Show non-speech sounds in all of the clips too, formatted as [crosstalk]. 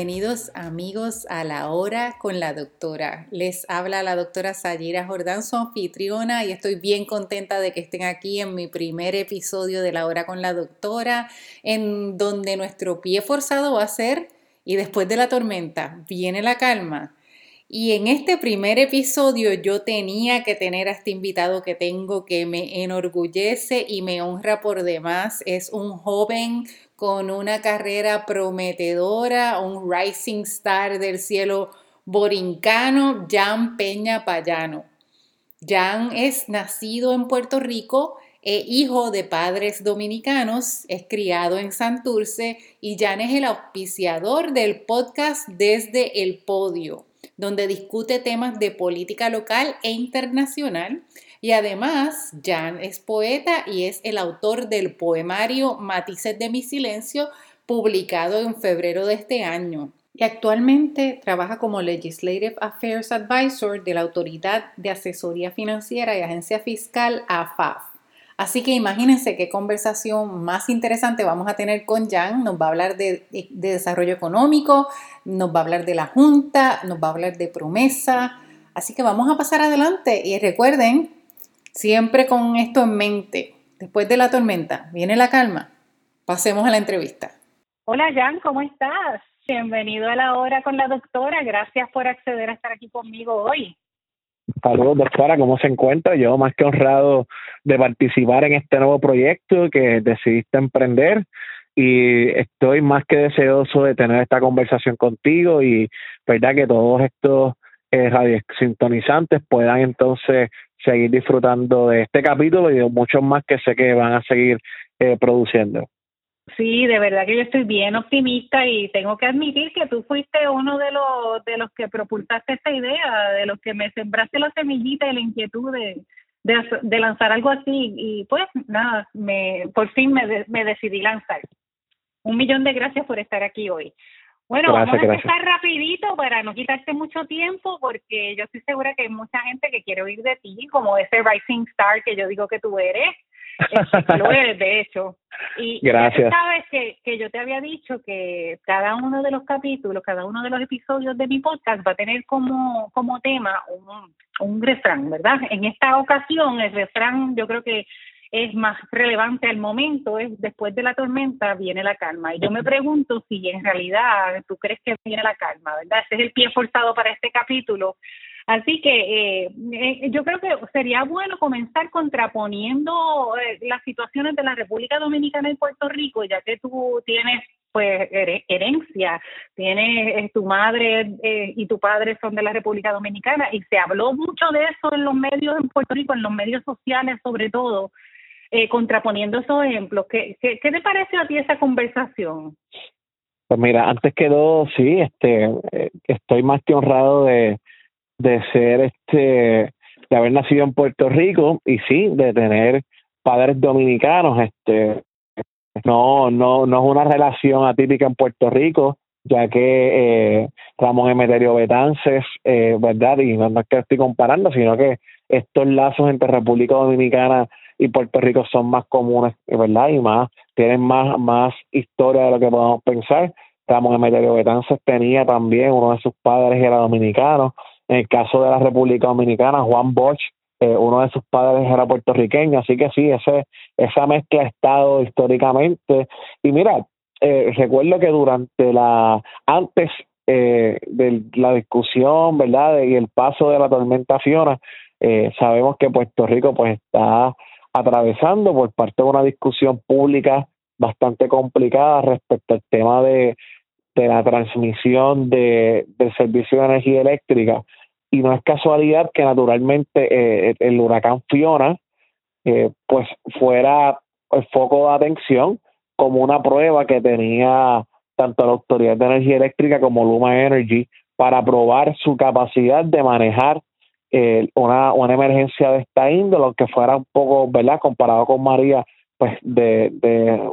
Bienvenidos amigos a la hora con la doctora. Les habla la doctora Sayira Jordán, su anfitriona, y estoy bien contenta de que estén aquí en mi primer episodio de la hora con la doctora, en donde nuestro pie forzado va a ser, y después de la tormenta, viene la calma. Y en este primer episodio yo tenía que tener a este invitado que tengo que me enorgullece y me honra por demás. Es un joven con una carrera prometedora, un rising star del cielo borincano, Jan Peña Payano. Jan es nacido en Puerto Rico, e hijo de padres dominicanos, es criado en Santurce y Jan es el auspiciador del podcast Desde el Podio, donde discute temas de política local e internacional y además, Jan es poeta y es el autor del poemario Matices de mi silencio, publicado en febrero de este año. Y actualmente trabaja como Legislative Affairs Advisor de la Autoridad de Asesoría Financiera y Agencia Fiscal AFAF. Así que imagínense qué conversación más interesante vamos a tener con Jan. Nos va a hablar de, de, desarrollo económico, nos va a hablar de la Junta, nos va a hablar de promesa. Así que vamos a pasar adelante y recuerden Siempre con esto en mente, después de la tormenta, viene la calma. Pasemos a la entrevista. Hola Jan, ¿cómo estás? Bienvenido a la hora con la doctora. Gracias por acceder a estar aquí conmigo hoy. Saludos, doctora, ¿cómo se encuentra? Yo más que honrado de participar en este nuevo proyecto que decidiste emprender y estoy más que deseoso de tener esta conversación contigo y verdad que todos estos eh, radiosintonizantes puedan entonces seguir disfrutando de este capítulo y de muchos más que sé que van a seguir eh, produciendo. Sí, de verdad que yo estoy bien optimista y tengo que admitir que tú fuiste uno de los de los que propulsaste esta idea, de los que me sembraste la semillita y la inquietud de, de, lanzar algo así y pues nada, me por fin me, me decidí lanzar. Un millón de gracias por estar aquí hoy. Bueno, vamos a empezar rapidito para no quitarte mucho tiempo porque yo estoy segura que hay mucha gente que quiere oír de ti, como ese rising star que yo digo que tú eres. Este, lo eres, [laughs] de hecho. Y Gracias. sabes que, que yo te había dicho que cada uno de los capítulos, cada uno de los episodios de mi podcast va a tener como, como tema un, un refrán, ¿verdad? En esta ocasión el refrán yo creo que es más relevante al momento, es después de la tormenta viene la calma. Y yo me [laughs] pregunto si en realidad tú crees que viene la calma, ¿verdad? Ese es el pie forzado para este capítulo. Así que eh, eh, yo creo que sería bueno comenzar contraponiendo eh, las situaciones de la República Dominicana y Puerto Rico, ya que tú tienes pues herencia, tienes tu madre y tu padre son de la República Dominicana y se habló mucho de eso en los medios en Puerto Rico, en los medios sociales sobre todo, eh, contraponiendo esos ejemplos. ¿Qué, qué, qué te parece a ti esa conversación? Pues mira, antes que todo, sí, este, eh, estoy más que honrado de, de ser, este, de haber nacido en Puerto Rico y sí, de tener padres dominicanos, este, no, no, no es una relación atípica en Puerto Rico, ya que eh, Ramón Emeterio Betances, eh, ¿verdad? Y no es que estoy comparando, sino que estos lazos entre República Dominicana y Puerto Rico son más comunes, ¿verdad? Y más, tienen más, más historia de lo que podemos pensar. Ramón Emeterio Betances tenía también, uno de sus padres era dominicano. En el caso de la República Dominicana, Juan Bosch, eh, uno de sus padres era puertorriqueño, así que sí, ese, esa mezcla ha estado históricamente. Y mira, eh, recuerdo que durante la, antes eh, de la discusión, ¿verdad? y el paso de la tormenta Fiona, eh, sabemos que Puerto Rico pues está atravesando por parte de una discusión pública bastante complicada respecto al tema de, de la transmisión de, del servicio de energía eléctrica. Y no es casualidad que naturalmente eh, el huracán Fiona eh, pues fuera el foco de atención como una prueba que tenía tanto la Autoridad de Energía Eléctrica como Luma Energy para probar su capacidad de manejar eh, una, una emergencia de esta índole, aunque fuera un poco, ¿verdad? Comparado con María, pues de, de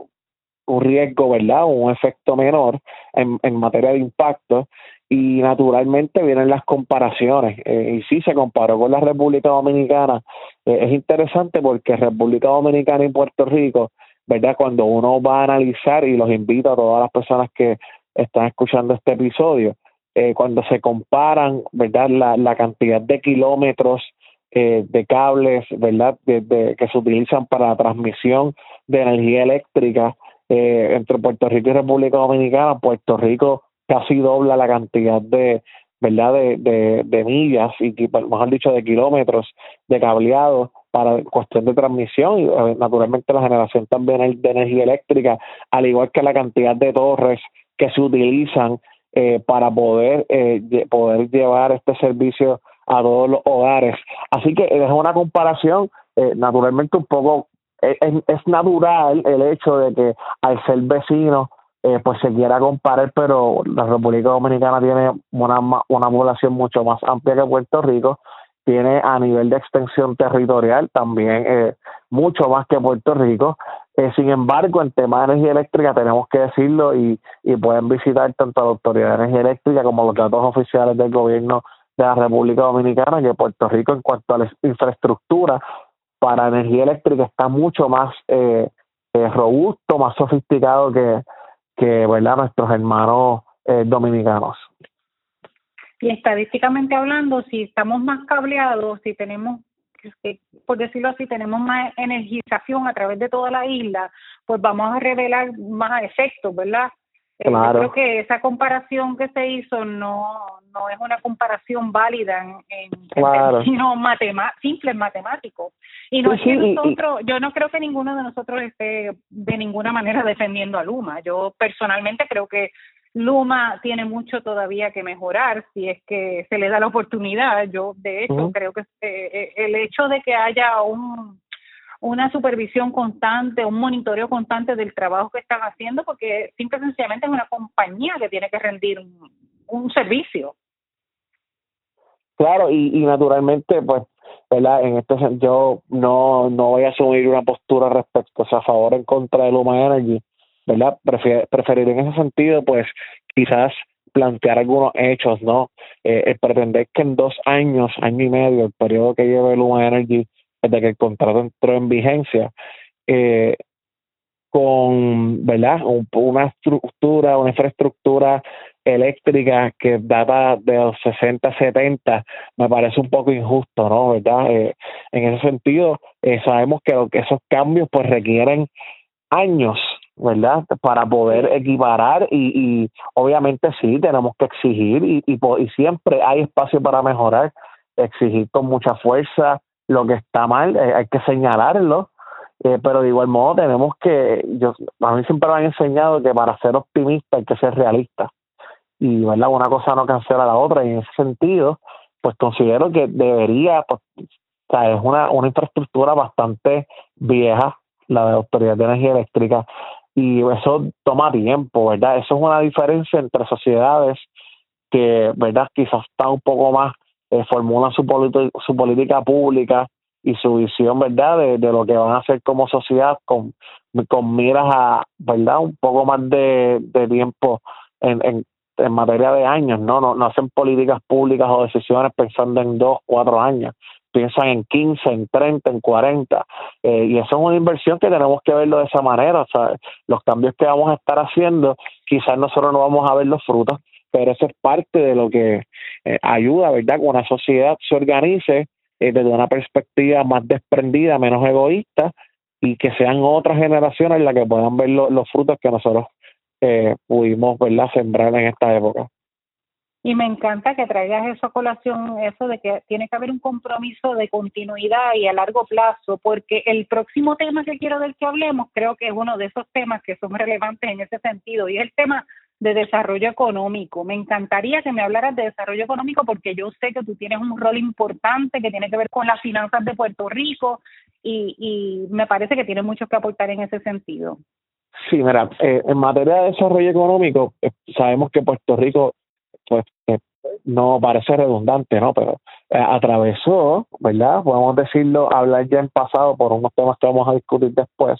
un riesgo, ¿verdad? Un efecto menor en, en materia de impacto. Y naturalmente vienen las comparaciones. Eh, y sí, se comparó con la República Dominicana. Eh, es interesante porque República Dominicana y Puerto Rico, ¿verdad? Cuando uno va a analizar, y los invito a todas las personas que están escuchando este episodio. Eh, cuando se comparan, ¿verdad? La, la cantidad de kilómetros de cables, ¿verdad? De, que se utilizan para la transmisión de energía eléctrica entre Puerto Rico y República Dominicana, Puerto Rico casi dobla la cantidad de, ¿verdad? De, de, millas y, mejor dicho, de kilómetros de cableado para cuestión de transmisión y eh, naturalmente la generación también de energía eléctrica, al igual que la cantidad de torres que se utilizan eh, para poder, eh, poder llevar este servicio a todos los hogares. Así que es una comparación eh, naturalmente un poco, es, es natural el hecho de que al ser vecino eh, pues se quiera comparar, pero la República Dominicana tiene una, una población mucho más amplia que Puerto Rico, tiene a nivel de extensión territorial también eh, mucho más que Puerto Rico. Eh, sin embargo, en tema de energía eléctrica tenemos que decirlo y, y pueden visitar tanto la Autoridad de Energía Eléctrica como los datos oficiales del gobierno de la República Dominicana, que Puerto Rico en cuanto a la infraestructura para energía eléctrica está mucho más eh, robusto, más sofisticado que, que ¿verdad? nuestros hermanos eh, dominicanos. Y estadísticamente hablando, si estamos más cableados, si tenemos, por decirlo así, tenemos más energización a través de toda la isla, pues vamos a revelar más efectos, ¿verdad? Eh, yo creo que esa comparación que se hizo no, no es una comparación válida en, en, términos simples matemáticos. Y no es que nosotros, yo no creo que ninguno de nosotros esté de ninguna manera defendiendo a Luma. Yo personalmente creo que Luma tiene mucho todavía que mejorar si es que se le da la oportunidad. Yo, de hecho, creo que eh, el hecho de que haya un una supervisión constante, un monitoreo constante del trabajo que están haciendo, porque simple y sencillamente es una compañía que tiene que rendir un, servicio. Claro, y, y naturalmente, pues, ¿verdad? En este yo no, no voy a asumir una postura respecto, a favor o en contra de Luma Energy, ¿verdad? Preferir en ese sentido, pues, quizás plantear algunos hechos, ¿no? Eh, pretender que en dos años, año y medio, el periodo que lleve Luma Energy desde que el contrato entró en vigencia, eh, con verdad una estructura, una infraestructura eléctrica que data de los 60, 70, me parece un poco injusto, ¿no? ¿Verdad? Eh, en ese sentido, eh, sabemos que, que esos cambios pues requieren años, ¿verdad? Para poder equiparar y, y obviamente sí, tenemos que exigir y, y, y siempre hay espacio para mejorar, exigir con mucha fuerza, lo que está mal, eh, hay que señalarlo, eh, pero de igual modo tenemos que, yo, a mí siempre me han enseñado que para ser optimista hay que ser realista. Y ¿verdad? una cosa no cancela la otra, y en ese sentido, pues considero que debería, pues, o sea, es una, una infraestructura bastante vieja, la de Autoridad de Energía Eléctrica, y eso toma tiempo, ¿verdad? Eso es una diferencia entre sociedades que, ¿verdad? Quizás está un poco más eh, formulan su, su política pública y su visión, ¿verdad?, de, de, lo que van a hacer como sociedad con, con miras a, ¿verdad?, un poco más de, de tiempo en, en, en materia de años, ¿no? ¿no? No hacen políticas públicas o decisiones pensando en dos, cuatro años, piensan en 15, en 30, en 40, eh, y eso es una inversión que tenemos que verlo de esa manera, o sea, los cambios que vamos a estar haciendo, quizás nosotros no vamos a ver los frutos, pero eso es parte de lo que eh, ayuda, ¿verdad? Que una sociedad se organice eh, desde una perspectiva más desprendida, menos egoísta, y que sean otras generaciones las que puedan ver los frutos que nosotros eh, pudimos, ¿verdad?, sembrar en esta época. Y me encanta que traigas eso colación, eso de que tiene que haber un compromiso de continuidad y a largo plazo, porque el próximo tema que quiero del que hablemos creo que es uno de esos temas que son relevantes en ese sentido, y es el tema de desarrollo económico. Me encantaría que me hablaras de desarrollo económico porque yo sé que tú tienes un rol importante que tiene que ver con las finanzas de Puerto Rico y, y me parece que tienes mucho que aportar en ese sentido. Sí, mira, eh, en materia de desarrollo económico, eh, sabemos que Puerto Rico, pues, eh, no parece redundante, ¿no? Pero atravesó, ¿verdad? Podemos decirlo, hablar ya en pasado por unos temas que vamos a discutir después,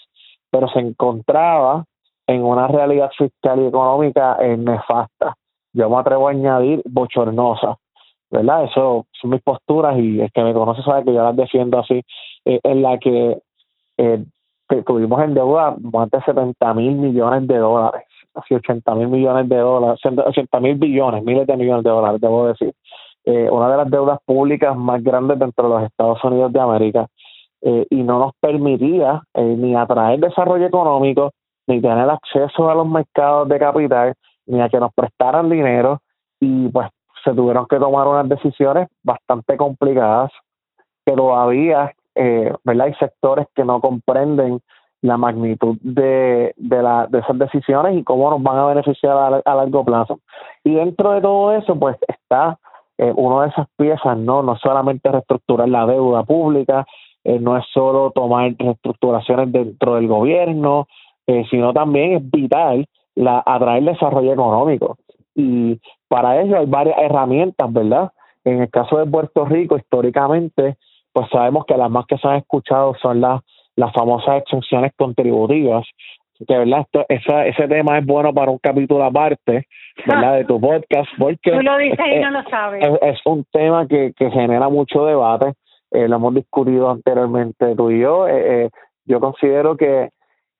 pero se encontraba en una realidad fiscal y económica nefasta. Yo me atrevo a añadir bochornosa, ¿verdad? Eso son mis posturas y el que me conoce sabe que yo las defiendo así, eh, en la que eh, tuvimos en deuda más de 70 mil millones de dólares casi 80 mil millones de dólares, 80 mil billones, miles de millones de dólares, debo decir. Eh, una de las deudas públicas más grandes dentro de los Estados Unidos de América eh, y no nos permitía eh, ni atraer desarrollo económico, ni tener acceso a los mercados de capital, ni a que nos prestaran dinero y pues se tuvieron que tomar unas decisiones bastante complicadas que todavía, eh, ¿verdad? Hay sectores que no comprenden la magnitud de, de, la, de esas decisiones y cómo nos van a beneficiar a, largo plazo. Y dentro de todo eso, pues está eh, una de esas piezas, ¿no? No solamente reestructurar la deuda pública, eh, no es solo tomar reestructuraciones dentro del gobierno, eh, sino también es vital la, atraer desarrollo económico. Y para ello hay varias herramientas, ¿verdad? En el caso de Puerto Rico, históricamente, pues sabemos que las más que se han escuchado son las, las famosas exenciones contributivas, que verdad Esto, esa, ese tema es bueno para un capítulo aparte verdad de tu [laughs] podcast porque tú lo dices y no lo sabes. es, un tema que, que genera mucho debate eh, lo hemos discutido anteriormente tú y yo. Eh, eh, yo considero que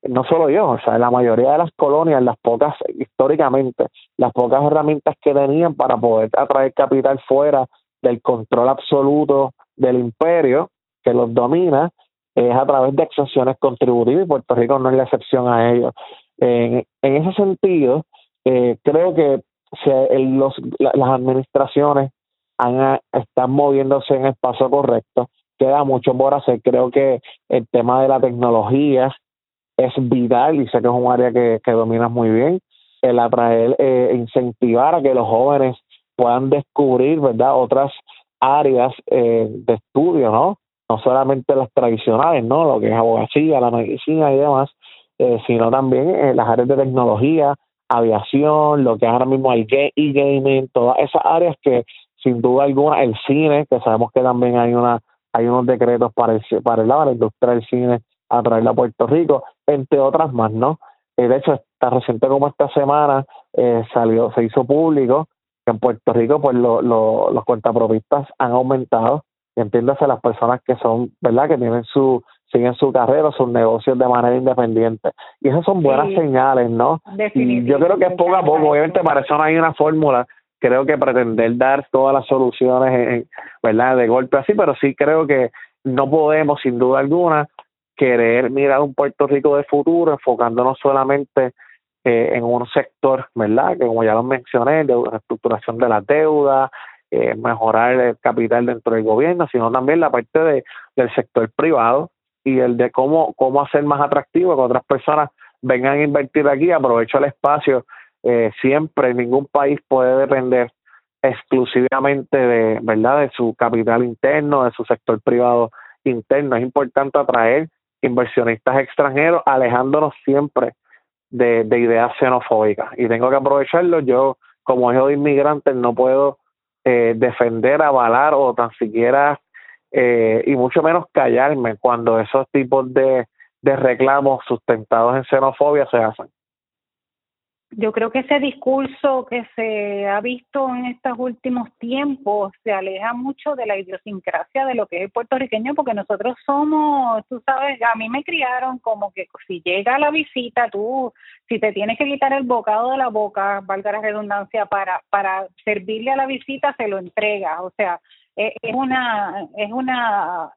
no solo yo, o sea, la mayoría de las colonias, las pocas, históricamente, las pocas herramientas que tenían para poder atraer capital fuera del control absoluto del imperio que los domina, es a través de exenciones contributivas y Puerto Rico no es la excepción a ello. En, ese sentido, eh, creo que los, las administraciones han, están moviéndose en el paso correcto. Queda mucho por hacer. Creo que el tema de la tecnología es vital y sé que es un área que, que dominas muy bien. El atraer, eh, incentivar a que los jóvenes puedan descubrir, ¿verdad?, otras áreas eh, de estudio, ¿no? No solamente las tradicionales, ¿no? Lo que es abogacía, la medicina y demás, eh, sino también eh, las áreas de tecnología, aviación, lo que es ahora mismo el e-gaming, todas esas áreas que sin duda alguna el cine, que sabemos que también hay una hay unos decretos para el, para, el, la industria del cine a traerla a Puerto Rico, entre otras más, ¿no? de hecho, tan reciente como esta semana salió, se hizo público en Puerto Rico pues lo, lo, los cuentapropistas han aumentado, entiéndase las personas que son, ¿verdad? Que tienen su, siguen su carrera, sus negocios de manera independiente. Y esas son buenas señales, ¿no? Y yo creo que es poco a poco, obviamente para eso no hay una fórmula, creo que pretender dar todas las soluciones, ¿verdad? De golpe así, pero sí creo que no podemos, sin duda alguna, querer mirar un Puerto Rico de futuro enfocándonos solamente eh, en un sector, ¿verdad? Que como ya lo mencioné, de reestructuración de la deuda, eh, mejorar el capital dentro del gobierno, sino también la parte de, del sector privado y el de cómo, cómo hacer más atractivo que otras personas vengan a invertir aquí, aprovecho el espacio. Eh, siempre ningún país puede depender exclusivamente de, ¿verdad? de su capital interno, de su sector privado interno. Es importante atraer inversionistas extranjeros, alejándonos siempre de, de ideas xenofóbicas y tengo que aprovecharlo. Yo, como hijo de inmigrantes, no puedo eh, defender, avalar o tan siquiera, eh, y mucho menos callarme cuando esos tipos de, de reclamos sustentados en xenofobia se hacen yo creo que ese discurso que se ha visto en estos últimos tiempos se aleja mucho de la idiosincrasia de lo que es el puertorriqueño, porque nosotros somos, tú sabes, a mí me criaron como que si llega la visita, tú, si te tienes que quitar el bocado de la boca, valga la redundancia, para, para servirle a la visita, se lo entrega. O sea, e, es una, es una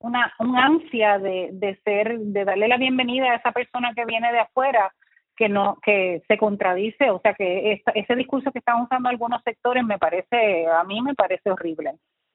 una, una ansia de, de ser, de darle la bienvenida a esa persona que viene de afuera que no que se contradice, o sea que ese discurso que están usando algunos sectores me parece, a mí me parece horrible.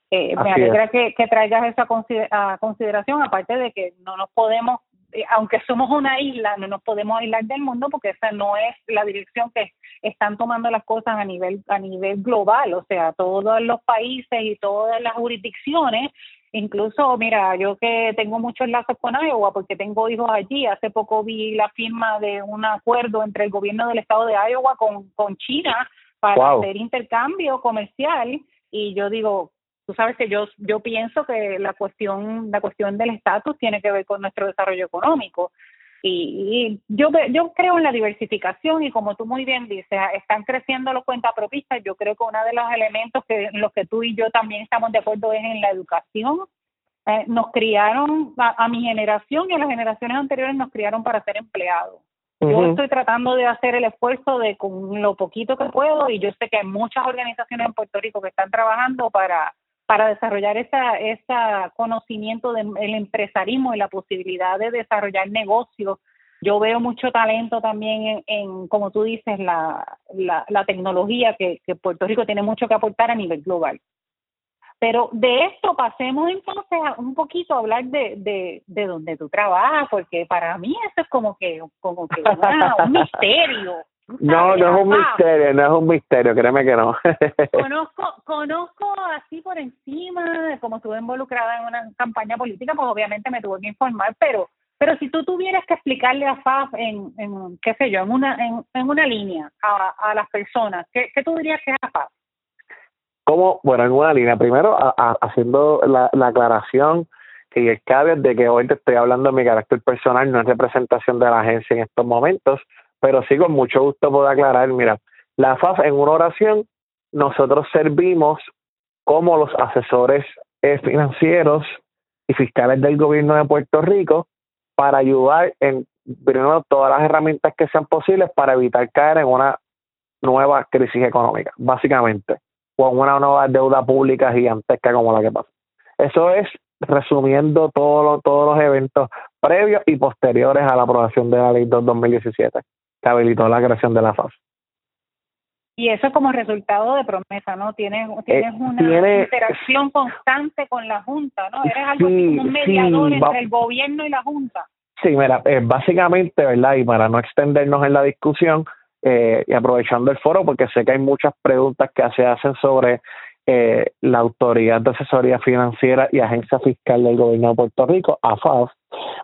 Eh, me alegra que, que, traigas esa a consideración, aparte de que no nos podemos, eh, aunque somos una isla, no nos podemos aislar del mundo porque esa no es la dirección que están tomando las cosas a nivel a nivel global, o sea, todos los países y todas las jurisdicciones Incluso, mira, yo que tengo muchos lazos con Iowa porque tengo hijos allí, hace poco vi la firma de un acuerdo entre el gobierno del estado de Iowa con, con China para hacer intercambio comercial. Y yo digo, tú sabes que yo yo pienso que la cuestión la cuestión del estatus tiene que ver con nuestro desarrollo económico y, yo yo creo en la diversificación y como tú muy bien dices están creciendo los cuentapropistas. Yo creo que uno de los elementos que en los que tú y yo también estamos de acuerdo es en la educación. Eh, nos criaron a, mi generación y a las generaciones anteriores nos criaron para ser empleados. Yo estoy tratando de hacer el esfuerzo de con lo poquito que puedo y yo sé que hay muchas organizaciones en Puerto Rico que están trabajando para para desarrollar esa, esa conocimiento del empresarismo y la posibilidad de desarrollar negocios. Yo veo mucho talento también en, como tú dices, la, la, tecnología que, que Puerto Rico tiene mucho que aportar a nivel global. Pero de esto pasemos entonces a un poquito a hablar de, de, de donde tú trabajas, porque para mí eso es como que, como que un [laughs] misterio. No, no es un misterio, no es un misterio, créeme que no. [laughs] conozco, conozco así por encima, como estuve involucrada en una campaña política, pues obviamente me tuve que informar, pero pero si tú tuvieras que explicarle a FAF en, en qué sé yo, en una en, en una línea a, a las personas, ¿qué, ¿qué tú dirías que es FAF? Como, bueno, en una línea, primero haciendo la, la aclaración y el cabe de que hoy te estoy hablando de mi carácter personal, no es representación de la agencia en estos momentos, pero sí con mucho gusto puedo aclarar, mira, la FAF en una oración, nosotros servimos como los asesores eh, financieros y fiscales del gobierno de Puerto Rico para ayudar en primero todas las herramientas que sean posibles para evitar caer en una nueva crisis económica, básicamente, o en una nueva deuda pública gigantesca como la que pasa. Eso es resumiendo todos todos los eventos previos y posteriores a la aprobación de la ley 2 2017 habilitó la creación de la FAS. Y eso como resultado de promesa, ¿no? Tienes, eh, una interacción constante con la Junta, ¿no? Eres algo como un mediador entre el gobierno y la Junta. Sí, mira, eh, básicamente, ¿verdad? Y para no extendernos en la discusión, eh, y aprovechando el foro, porque sé que hay muchas preguntas que se hacen sobre la Autoridad de Asesoría Financiera y Agencia Fiscal del Gobierno de Puerto Rico, AFAF.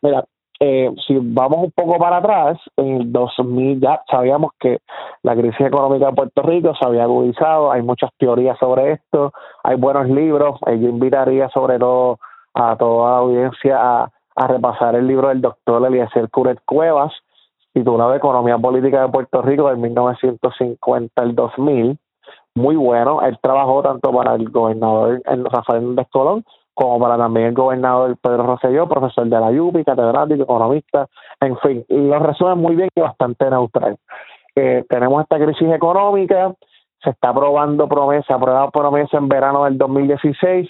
Mira, eh, si vamos un poco para atrás, en 2000 ya sabíamos que la crisis económica de Puerto Rico se había agudizado, hay muchas teorías sobre esto, hay buenos libros, eh, yo invitaría sobre todo a toda la audiencia a, repasar el libro del doctor Eliezer Curet Cuevas, titulado Economía Política de Puerto Rico del 1950 al 2000, muy bueno, él trabajó tanto para el gobernador Rafael Méndez Colón como para también el gobernador Pedro Rosselló, profesor de la UPI, catedrático, economista, en fin, lo resume muy bien y bastante neutral. Eh, tenemos esta crisis económica, se está aprobando promesa, aprobada promesa en verano del 2016,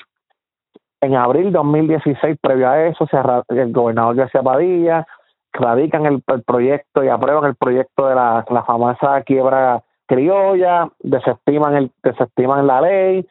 en abril 2016, previo a eso, se el gobernador García Padilla radican el, proyecto y aprueban el proyecto de la, la famosa quiebra criolla, desestiman el desestiman la ley,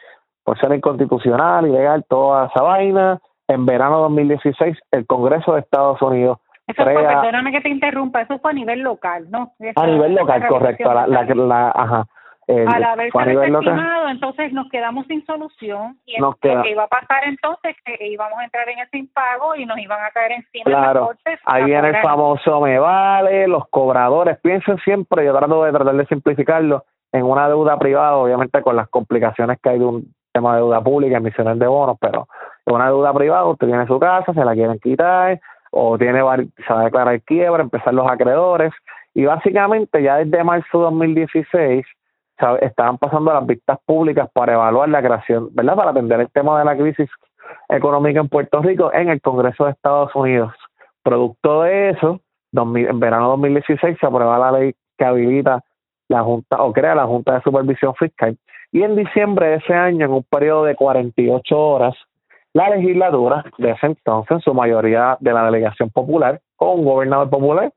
por ser inconstitucional, ilegal, toda esa vaina. En verano de 2016, el Congreso de Estados Unidos eso fue, perdóname que te interrumpa, eso fue a nivel local, ¿no? a nivel local, correcto. La, la, la, ajá. Al haberse desestimado, entonces nos quedamos sin solución y lo que iba a pasar entonces que íbamos a entrar en ese impago y nos iban a caer encima claro, ahí viene el famoso me vale, los cobradores, piensen siempre, yo trato de tratar de simplificarlo, en una deuda privada, obviamente con las complicaciones que hay de un tema de deuda pública, emisiones de bonos, pero una deuda privada usted tiene su casa, se la quieren quitar, o tiene se va a declarar quiebra, empezar los acreedores, y básicamente ya desde marzo de 2016 estaban pasando las vistas públicas para evaluar la creación, ¿verdad? Para atender el tema de la crisis económica en Puerto Rico en el Congreso de Estados Unidos. Producto de eso, en verano de 2016 se aprueba la ley que habilita la Junta o crea la Junta de Supervisión Fiscal y en diciembre de ese año, en un periodo de 48 horas, la legislatura de ese entonces, en su mayoría de la delegación popular, con un gobernador popular,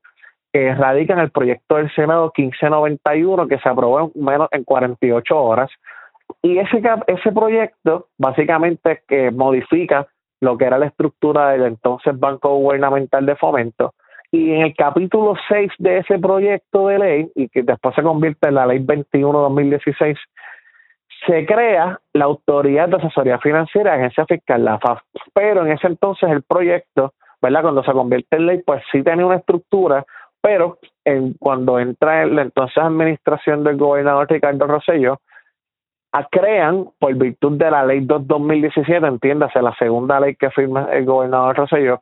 que radica en el proyecto del Senado 1591 que se aprobó en menos en 48 horas. Y ese, ese proyecto básicamente que modifica lo que era la estructura del entonces Banco Gubernamental de Fomento. Y en el capítulo 6 de ese proyecto de ley, y que después se convierte en la ley 21-2016, se crea la Autoridad de Asesoría Financiera, Agencia Fiscal, la FAF. Pero en ese entonces el proyecto, ¿verdad? Cuando se convierte en ley, pues sí tenía una estructura, pero en, cuando entra en la entonces administración del gobernador Ricardo Rosselló, crean, por virtud de la ley 2 2017, entiéndase, la segunda ley que firma el gobernador Rosselló,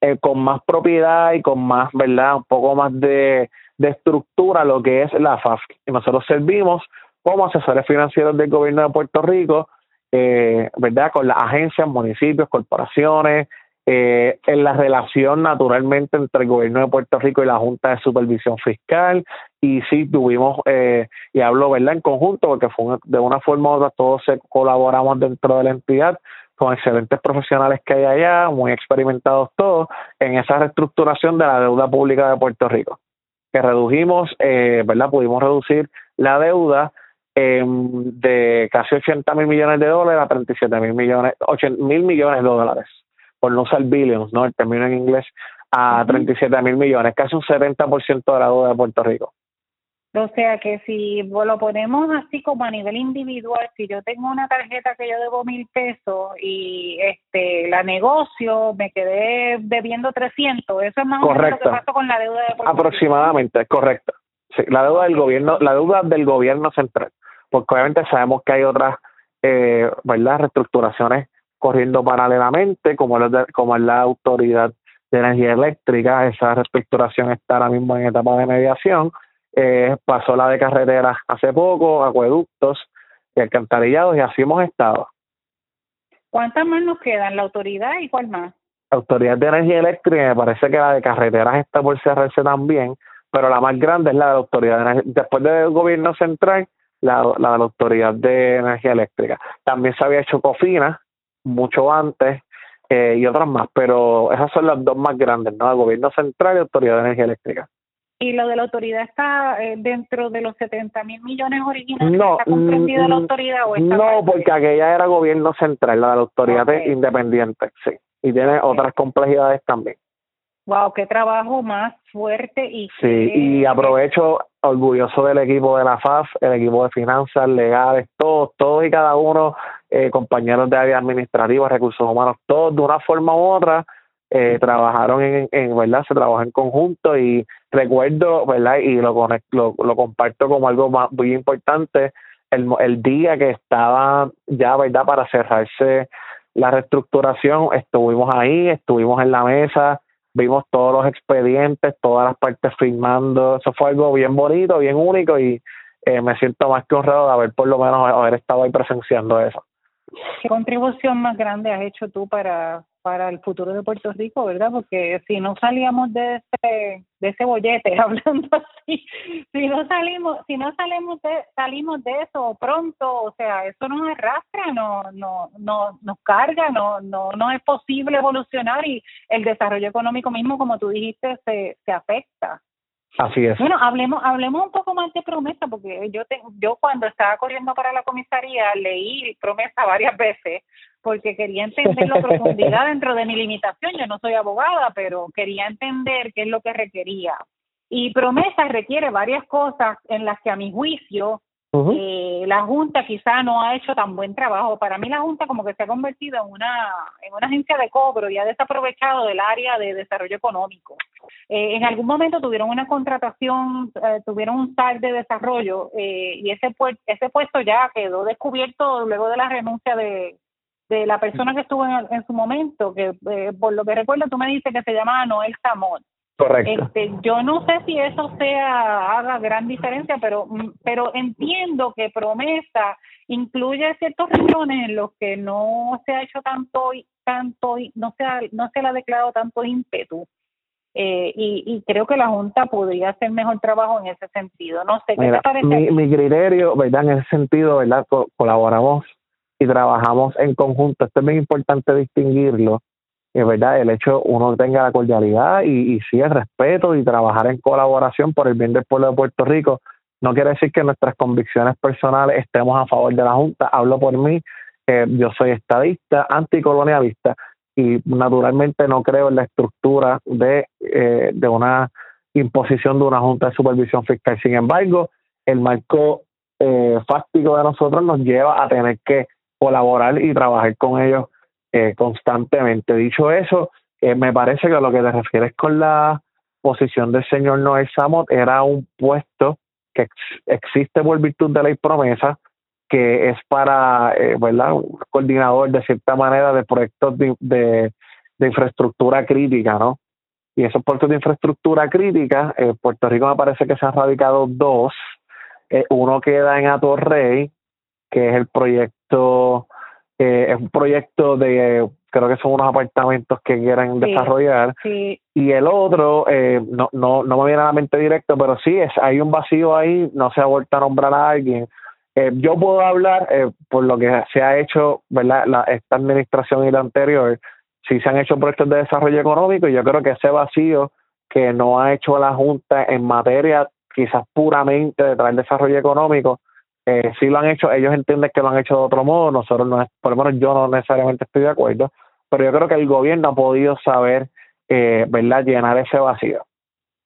eh, con más propiedad y con más, ¿verdad? Un poco más de, de estructura lo que es la FAF. Y nosotros servimos como asesores financieros del gobierno de Puerto Rico, eh, ¿verdad? Con las agencias, municipios, corporaciones eh, en la relación naturalmente entre el gobierno de Puerto Rico y la Junta de Supervisión Fiscal y sí tuvimos, eh, y hablo verdad en conjunto porque fue de una forma u otra todos colaboramos dentro de la entidad con excelentes profesionales que hay allá, muy experimentados todos, en esa reestructuración de la deuda pública de Puerto Rico, que redujimos, eh, ¿verdad? Pudimos reducir la deuda de casi 80 mil millones de dólares a 37 mil millones, 80 mil millones de dólares por no usar billions, ¿no? El término en inglés, a 37 mil millones, casi un 70% de la deuda de Puerto Rico. O sea que si lo ponemos así como a nivel individual, si yo tengo una tarjeta que yo debo mil pesos y este la negocio, me quedé debiendo 300, eso es más o menos lo que pasó con la deuda de Puerto Aproximadamente, correcto. Sí, la deuda del gobierno, la deuda del gobierno central, porque obviamente sabemos que hay otras, eh, ¿verdad? Reestructuraciones corriendo paralelamente, como, como es la Autoridad de Energía Eléctrica, esa reestructuración está ahora mismo en etapa de mediación, eh, pasó la de carreteras hace poco, acueductos y alcantarillados, y así hemos estado. ¿Cuántas más nos quedan? ¿La autoridad y cuál más? La Autoridad de Energía Eléctrica, me parece que la de carreteras está por cerrarse también, pero la más grande es la de la Autoridad de Energía. Después del gobierno central, la, la de la Autoridad de Energía Eléctrica. También se había hecho COFINA, mucho antes eh, y otras más, pero esas son las dos más grandes, ¿no? El gobierno central y Autoridad de Energía Eléctrica. ¿Y lo de la autoridad está eh, dentro de los 70 mil millones originales? No, ¿Está comprendida la mm, autoridad o está No, porque aquella era gobierno central, la de la autoridad independiente, sí. Y tiene otras complejidades también. Wow, qué trabajo más fuerte y sí y aprovecho orgulloso del equipo de la FAF, el equipo de finanzas, legales, todos, todos y cada uno, eh, compañeros de área administrativa, recursos humanos, todos de una forma u otra eh, trabajaron en, en, verdad, se trabajó en conjunto y recuerdo, verdad, y lo, lo, lo comparto como algo muy importante, el, el día que estaba ya, verdad, para cerrarse la reestructuración, estuvimos ahí, estuvimos en la mesa, vimos todos los expedientes, todas las partes firmando, eso fue algo bien bonito, bien único y eh, me siento más que honrado de haber por lo menos haber estado ahí presenciando eso. ¿Qué contribución más grande has hecho tú para, para el futuro de Puerto Rico, verdad? Porque si no salíamos de ese, de ese bollete, [laughs] hablando así, si no salimos, si no salimos de, salimos de eso pronto, o sea, eso nos arrastra, no, no, no, nos carga, no, no, no es posible evolucionar y el desarrollo económico mismo, como tú dijiste, se, se afecta. Así es. Bueno, hablemos, hablemos un poco más de promesa, porque yo te, yo cuando estaba corriendo para la comisaría leí promesa varias veces, porque quería entender la profundidad [laughs] dentro de mi limitación. Yo no soy abogada, pero quería entender qué es lo que requería. Y promesa requiere varias cosas en las que a mi juicio eh, la Junta quizá no ha hecho tan buen trabajo. Para mí la Junta como que se ha convertido en una, en una agencia de cobro y ha desaprovechado del área de desarrollo económico. Eh, en algún momento tuvieron una contratación, eh, tuvieron un SAR de desarrollo y ese, ese puesto ya quedó descubierto luego de la renuncia de, de la persona que estuvo en, en su momento, que por lo que recuerdo tú me dices que se llama Noel Samón. Correcto. Este, yo no sé si eso sea haga gran diferencia, pero mm, pero entiendo que promesa incluye ciertos regiones en los que no se ha hecho tanto tanto no se ha, no se le ha declarado tanto ímpetu. Eh, y, y, creo que la Junta podría hacer mejor trabajo en ese sentido. No sé, ¿qué te parece? Mi, mi criterio, ¿verdad? En ese sentido, ¿verdad? colaboramos y trabajamos en conjunto. Esto es muy importante distinguirlo es verdad, el hecho uno tenga la cordialidad y, y sí el respeto y trabajar en colaboración por el bien del pueblo de Puerto Rico, no quiere decir que nuestras convicciones personales estemos a favor de la Junta. Hablo por mí, yo soy estadista, anticolonialista y naturalmente no creo en la estructura de, eh, de una imposición de una Junta de Supervisión Fiscal. Sin embargo, el marco eh, fáctico de nosotros nos lleva a tener que colaborar y trabajar con ellos eh, constantemente. Dicho eso, eh, me parece que lo que te refieres con la posición del señor Noel Samot era un puesto que existe por virtud de ley promesa, que es para, eh, ¿verdad?, un coordinador de cierta manera de proyectos de, de, infraestructura crítica, ¿no? Y esos puestos de infraestructura crítica, en Puerto Rico me parece que se han radicado dos. uno queda en Atorrey, que es el proyecto es un proyecto de creo que son unos apartamentos que quieren desarrollar. Y el otro, eh, no, no, no me viene a la mente directo, pero sí, es, hay un vacío ahí, no se ha vuelto a nombrar a alguien. Eh, yo puedo hablar eh, por lo que se ha hecho, ¿verdad? La, esta administración y la anterior, sí se han hecho proyectos de desarrollo económico y yo creo que ese vacío que no ha hecho la Junta en materia quizás puramente de traer desarrollo económico, eh, sí lo han hecho, ellos entienden que lo han hecho de otro modo, nosotros no, por lo menos yo no necesariamente estoy de acuerdo, pero yo creo que el gobierno ha podido saber, eh, ¿verdad?, llenar ese vacío,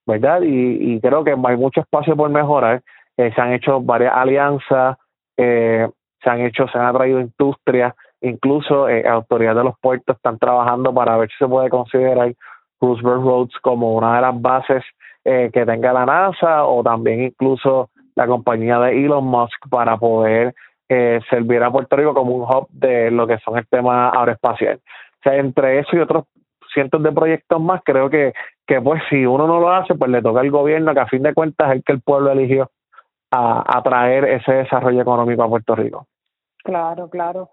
¿verdad? Y, y creo que hay mucho espacio por mejorar, eh, se han hecho varias alianzas, eh, se han hecho, se han atraído industrias, incluso eh, autoridades de los puertos están trabajando para ver si se puede considerar Roosevelt Roads como una de las bases eh, que tenga la NASA o también incluso la compañía de Elon Musk para poder eh, servir a Puerto Rico como un hub de lo que son el tema aeroespacial. O sea, entre eso y otros cientos de proyectos más, creo que, que pues si uno no lo hace, pues le toca al gobierno, que a fin de cuentas es el que el pueblo eligió a, a traer ese desarrollo económico a Puerto Rico. Claro, claro.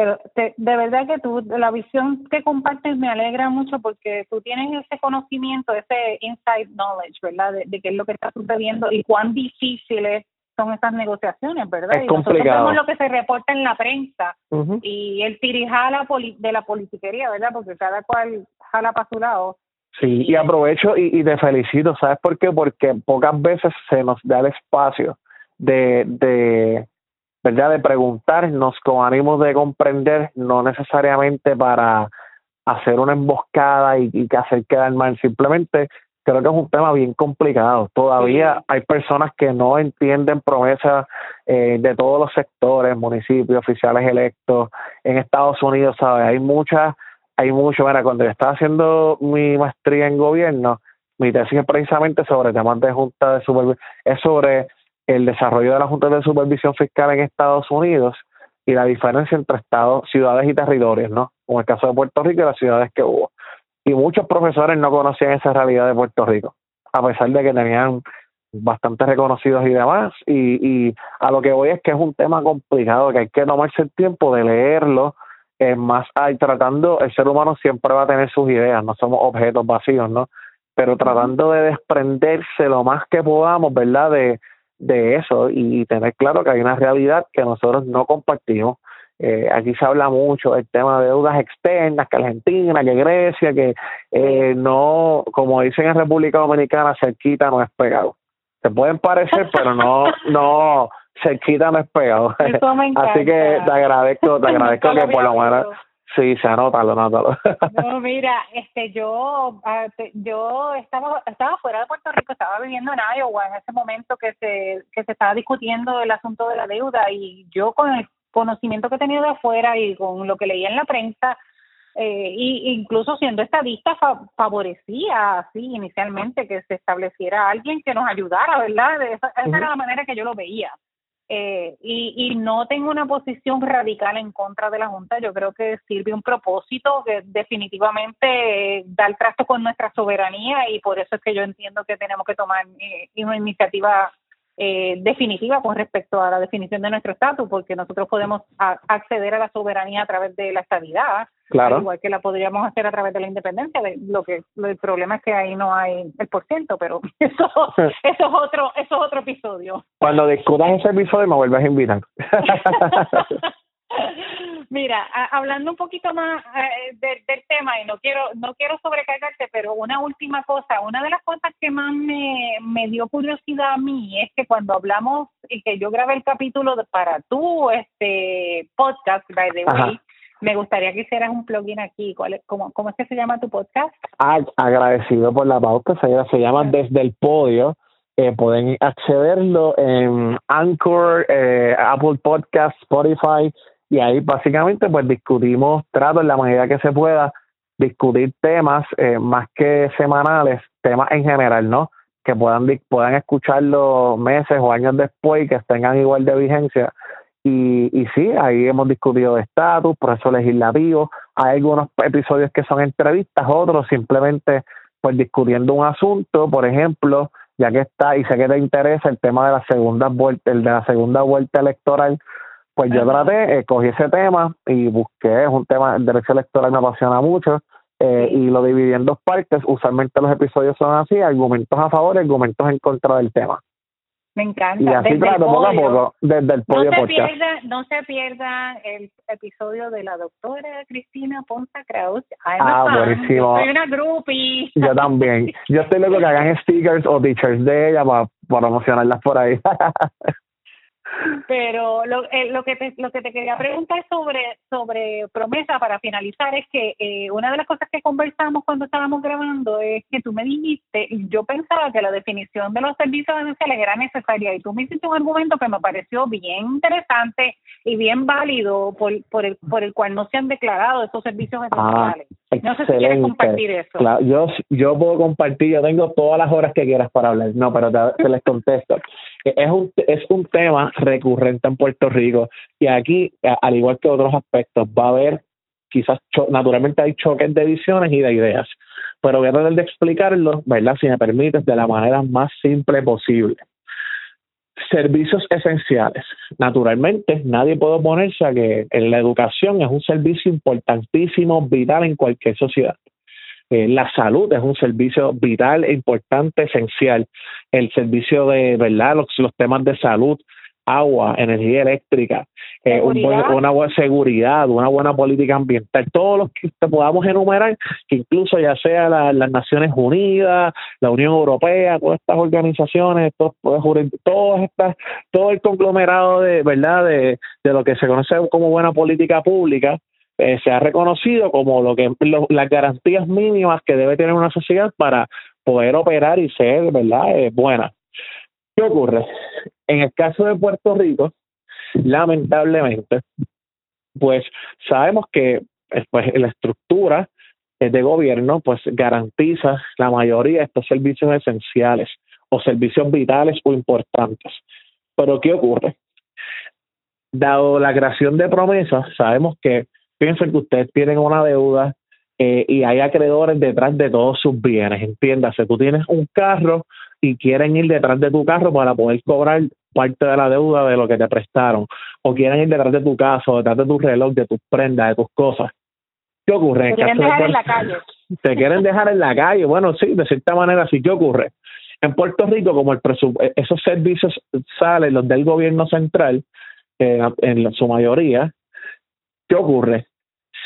Pero de verdad que tú, la visión que compartes me alegra mucho porque tú tienes ese conocimiento, ese inside knowledge, ¿verdad? De, qué es lo que está sucediendo y cuán difíciles son esas negociaciones, ¿verdad? Es y complicado. nosotros vemos lo que se reporta en la prensa y el tirijala de la politiquería, ¿verdad? Porque cada cual jala para su lado. Sí, y aprovecho y, y te felicito, ¿sabes por qué? Porque pocas veces se nos da el espacio de, de ¿verdad? De preguntarnos con ánimo de comprender, no necesariamente para hacer una emboscada y, y hacer quedar mal, simplemente creo que es un tema bien complicado. Todavía hay personas que no entienden promesas eh, de todos los sectores, municipios, oficiales electos en Estados Unidos, ¿sabes? Hay muchas, hay mucho. Mira, cuando yo estaba haciendo mi maestría en gobierno, mi tesis es precisamente sobre temas de junta de supervisión, es sobre el desarrollo de la Junta de Supervisión Fiscal en Estados Unidos y la diferencia entre estados, ciudades y territorios, ¿no? Como el caso de Puerto Rico y las ciudades que hubo. Y muchos profesores no conocían esa realidad de Puerto Rico, a pesar de que tenían bastante reconocidos y demás. Y, y a lo que voy es que es un tema complicado, que hay que tomarse el tiempo de leerlo, eh, más hay tratando, el ser humano siempre va a tener sus ideas, no somos objetos vacíos, ¿no? Pero tratando de desprenderse lo más que podamos, ¿verdad? De, de eso y tener claro que hay una realidad que nosotros no compartimos. Eh, aquí se habla mucho del tema de deudas externas, que Argentina, que Grecia, que eh, no, como dicen en República Dominicana, cerquita no es pegado. Se pueden parecer, [laughs] pero no, no, cerquita no es pegado. [laughs] Así que te agradezco, te [laughs] agradezco que por lo menos Sí, se anótalo, anótalo. No, mira, este, yo, ah, yo estaba, estaba fuera de Puerto Rico, estaba viviendo en Iowa en ese momento que se, que se estaba discutiendo el asunto de la deuda y yo con el conocimiento que he tenido de afuera y con lo que leía en la prensa, eh, y incluso siendo estadista favorecía así inicialmente que se estableciera alguien que nos ayudara, ¿verdad? esa, esa era la manera que yo lo veía. Eh, y, y no tengo una posición radical en contra de la Junta. Yo creo que sirve un propósito que definitivamente eh, da el trato con nuestra soberanía y por eso es que yo entiendo que tenemos que tomar eh, una iniciativa eh, definitiva con respecto a la definición de nuestro estatus, porque nosotros podemos acceder a la soberanía a través de la estabilidad, claro. igual que la podríamos hacer a través de la independencia. De, lo que el problema es que ahí no hay el porciento, pero [laughs] eso, [laughs] eso es otro eso es otro episodio. Cuando discutas ese episodio me vuelves a invitar. [laughs] Mira, hablando un poquito más eh, del tema y no quiero no quiero sobrecargarte, pero una última cosa, una de las cosas que más me, me dio curiosidad a mí es que cuando hablamos y que yo grabé el capítulo para tu este podcast, by the way, me gustaría que hicieras un plugin aquí. ¿Cuál es, cómo, ¿Cómo es que se llama tu podcast? Ah, agradecido por la pauta, se, se llama Desde el Podio. Eh, pueden accederlo en Anchor, eh, Apple Podcast, Spotify, y ahí básicamente pues discutimos, trato en la medida que se pueda, discutir temas eh, más que semanales, temas en general, ¿no? Que puedan, puedan escucharlo meses o años después y que tengan igual de vigencia. Y, y sí, ahí hemos discutido de estatus, proceso legislativo, hay algunos episodios que son entrevistas, otros simplemente pues discutiendo un asunto, por ejemplo, ya que está, y sé que te interesa el tema de la segunda vuelta, el de la segunda vuelta electoral, Pues yo traté, eh, cogí ese tema y busqué, es un tema, el derecho electoral me apasiona mucho, eh, y lo dividí en dos partes. Usualmente los episodios son así, argumentos a favor y argumentos en contra del tema. Me encanta. Y así trato poco a poco, desde el podio no se pierda, No se pierda el episodio de la doctora Cristina Ponza Kraus. ah, buenísimo. soy una groupie. Yo también. Yo estoy loco que hagan stickers o teachers de ella para, para promocionarlas por ahí. [laughs] Pero lo, eh, lo que te, lo que te quería preguntar sobre sobre promesa para finalizar es que eh, una de las cosas que conversamos cuando estábamos grabando es que tú me dijiste yo pensaba que la definición de los servicios esenciales era necesaria y tú me hiciste un argumento que me pareció bien interesante y bien válido por por el por el cual no se han declarado esos servicios ah, esenciales. no sé si quieres compartir eso. yo yo puedo compartir, yo tengo todas las horas que quieras para hablar. No, pero te, te les contesto. [laughs] Es un es un tema recurrente en Puerto Rico. Y aquí, al igual que otros aspectos, va a haber quizás, naturalmente hay choques de visiones y de ideas, pero voy a tratar de explicarlo, ¿verdad? Si me permites, de la manera más simple posible. Servicios esenciales. Naturalmente, nadie puede oponerse a que la educación es un servicio importantísimo, vital en cualquier sociedad. Eh, la salud es un servicio vital, importante, esencial. El servicio de, ¿verdad? Los, los temas de salud, agua, energía eléctrica, eh, una buena seguridad, una buena política ambiental, todos los que podamos enumerar, que incluso ya sea las Naciones Unidas, la Unión Europea, todas estas organizaciones, todos, todas estas, todo el conglomerado de verdad de, de lo que se conoce como buena política pública, eh, se ha reconocido como lo que las garantías mínimas que debe tener una sociedad para poder operar y ser verdad eh, buena. ¿Qué ocurre? En el caso de Puerto Rico, lamentablemente, pues sabemos que pues, la estructura de gobierno pues garantiza la mayoría de estos servicios esenciales o servicios vitales o importantes. Pero ¿qué ocurre? Dado la creación de promesas, sabemos que piensen que ustedes tienen una deuda eh, y hay acreedores detrás de todos sus bienes, entiéndase, tú tienes un carro y quieren ir detrás de tu carro para poder cobrar parte de la deuda de lo que te prestaron, o quieren ir detrás de tu casa, detrás de tu reloj, de tus prendas, de tus cosas. ¿Qué ocurre? Te quieren dejar en la calle. Te quieren dejar en la calle. Bueno, sí, de cierta manera sí. ¿Qué ocurre? En Puerto Rico, como el esos servicios salen, los del gobierno central, eh, en su mayoría, ¿qué ocurre?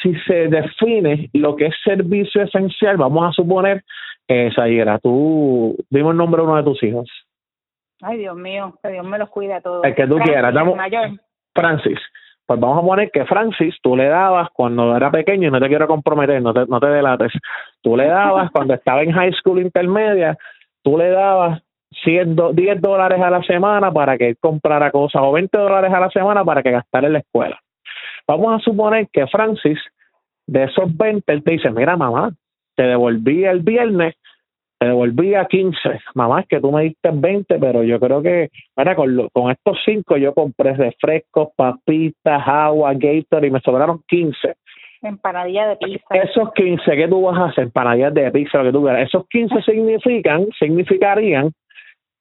Si se define lo que es servicio esencial, vamos a suponer esa era tú, dime el nombre de uno de tus hijos. Ay, Dios mío, que Dios me los cuide a todos. El que tú quieras. Francis. Pues vamos a poner que Francis, tú le dabas cuando era pequeño, y no te quiero comprometer, no te, no te delates, tú le dabas cuando estaba en high school intermedia, tú le dabas 10 dólares a la semana para que él comprara cosas o 20 dólares a la semana para que gastara en la escuela. Vamos a suponer que Francis, de esos 20, él te dice, mira mamá, te devolví el viernes, te devolví a 15. Mamá, es que tú me diste 20, pero yo creo que, mira, con, con estos cinco yo compré refrescos, papitas, agua, Gator y me sobraron 15. Empanadillas de pizza. Esos 15, ¿qué tú vas a hacer? Empanadillas de pizza, lo que tú quieras. Esos 15 significan, significarían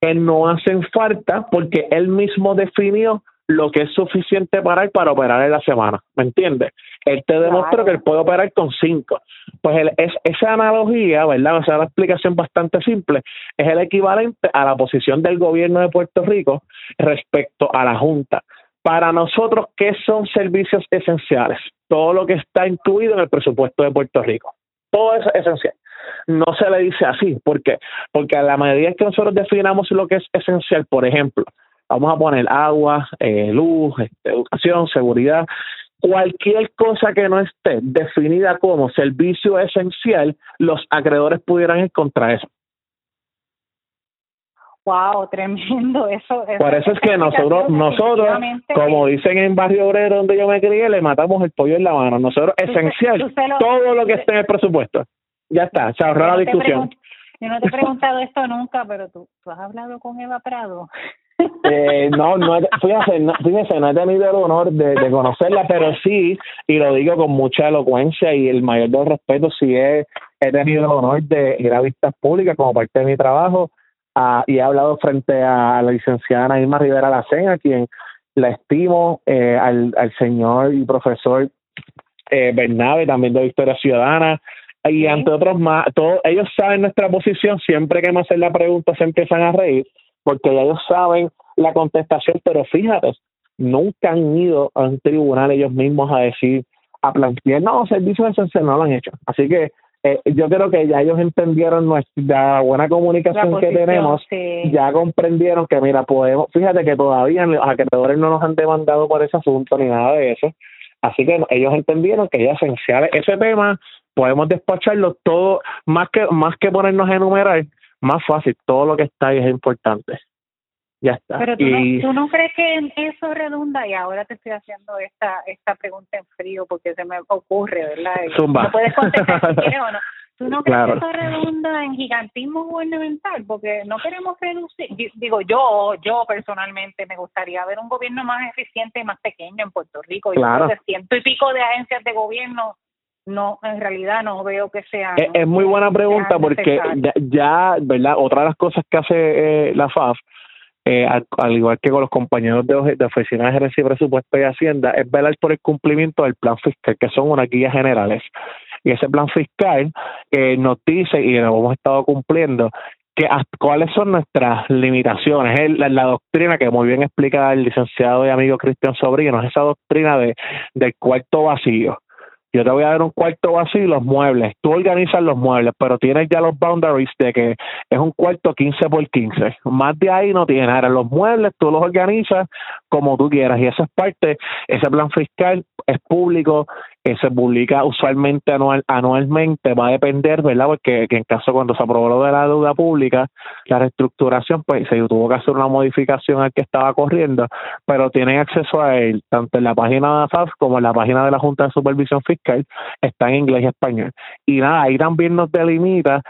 que no hacen falta porque él mismo definió lo que es suficiente para él para operar en la semana, ¿me entiendes? Él te demostró que él puede operar con cinco. Pues es, esa analogía, ¿verdad? O sea, una explicación bastante simple, es el equivalente a la posición del gobierno de Puerto Rico respecto a la Junta. Para nosotros, ¿qué son servicios esenciales? Todo lo que está incluido en el presupuesto de Puerto Rico. Todo es esencial. No se le dice así. ¿Por qué? Porque a la medida que nosotros definamos lo que es esencial, por ejemplo, vamos a poner agua, eh, luz, este, educación, seguridad, cualquier cosa que no esté definida como servicio esencial, los acreedores pudieran encontrar eso. Wow, tremendo eso. Por eso es que nosotros, nosotros, como dicen en Barrio Obrero donde yo me crié, le matamos el pollo en la mano. Nosotros esencial, todo lo que esté en el presupuesto. Ya está, se ahorró la discusión. Yo no te he [laughs] preguntado esto nunca, pero tú, tú has hablado con Eva Prado. Eh, no, no, fíjese, no, fíjese, no he tenido el honor de, conocerla, pero sí, y lo digo con mucha elocuencia y el mayor de respeto, sí he, he tenido el honor de ir a vistas públicas como parte de mi trabajo y he hablado frente a la licenciada Naima Rivera Lacena, quien la estimo eh, al, al señor y profesor eh, Bernabe, también de Victoria Ciudadana, y ante otros más, todos ellos saben nuestra posición, siempre que me hacen la pregunta se empiezan a reír, porque ellos saben la contestación, pero fíjate, nunca han ido a un tribunal ellos mismos a decir, a plantear, no, servicios esenciales no lo han hecho. Así que eh, yo creo que ya ellos entendieron nuestra buena comunicación que tenemos, ya comprendieron que, mira, podemos, fíjate que todavía los acreedores no nos han demandado por ese asunto ni nada de eso. Así que ellos entendieron que ya esencial ese tema, podemos despacharlo todo, más que, más que ponernos a enumerar, más fácil, todo lo que está ahí es importante. Ya está. Pero tú, no, ¿tú no crees que eso redunda, y ahora te estoy haciendo esta esta pregunta en frío porque se me ocurre, ¿verdad? Zumba. No puedes contestar si quieres o no. ¿Tú no crees que eso redunda en gigantismo gubernamental? Porque no queremos reducir, digo yo, yo personalmente me gustaría ver un gobierno más eficiente y más pequeño en Puerto Rico. Claro. Yo ciento y pico de agencias de gobierno no, en realidad no veo que sea. Es, muy buena pregunta porque ya, ¿verdad? Otra de las cosas que hace eh, la FAF eh, al, igual que con los compañeros de, de Oficina de Gerencia y Presupuesto y Hacienda, es velar por el cumplimiento del plan fiscal, que son unas guías generales. Y ese plan fiscal eh, nos dice, y lo hemos estado cumpliendo, que cuáles son nuestras limitaciones. Es la, la, doctrina que muy bien explica el licenciado y amigo Cristian Sobrino, es esa doctrina de del cuarto vacío yo te voy a dar un cuarto vacío y los muebles. Tú organizas los muebles, pero tienes ya los boundaries de que es un cuarto 15 por 15. Más de ahí no tienes. Ahora, los muebles tú los organizas como tú quieras y esa es parte, ese plan fiscal es público, que se publica usualmente anual, anualmente, va a depender, ¿verdad? Porque que en caso cuando se aprobó lo de la deuda pública, la reestructuración, pues se tuvo que hacer una modificación al que estaba corriendo, pero tienen acceso a él tanto en la página de AFAF como en la página de la Junta de Supervisión Fiscal, está en inglés y español. Y nada, ahí también nos delimita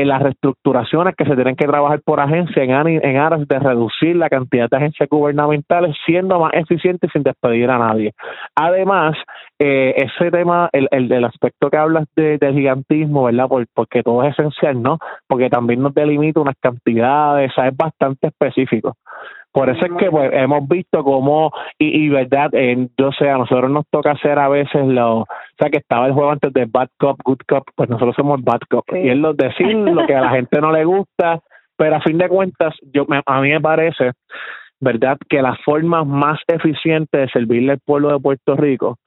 en las reestructuraciones que se tienen que trabajar por agencia en, en aras de reducir la cantidad de agencias gubernamentales, siendo más eficientes sin despedir a nadie. Además, eh, ese tema, el, el del aspecto que hablas de, del gigantismo, ¿verdad? Por, porque todo es esencial, ¿no? Porque también nos delimita unas cantidades, es bastante específico. Por eso es que pues, hemos visto cómo, y, y verdad, en, yo sé, a nosotros nos toca hacer a veces lo, o sea, que estaba el juego antes de Bad Cop, Good Cop, pues nosotros somos Bad Cop. Y es lo decir lo que a la [laughs] gente no le gusta, pero a fin de cuentas, yo a mí me parece, verdad, que la forma más eficiente de servirle al pueblo de Puerto Rico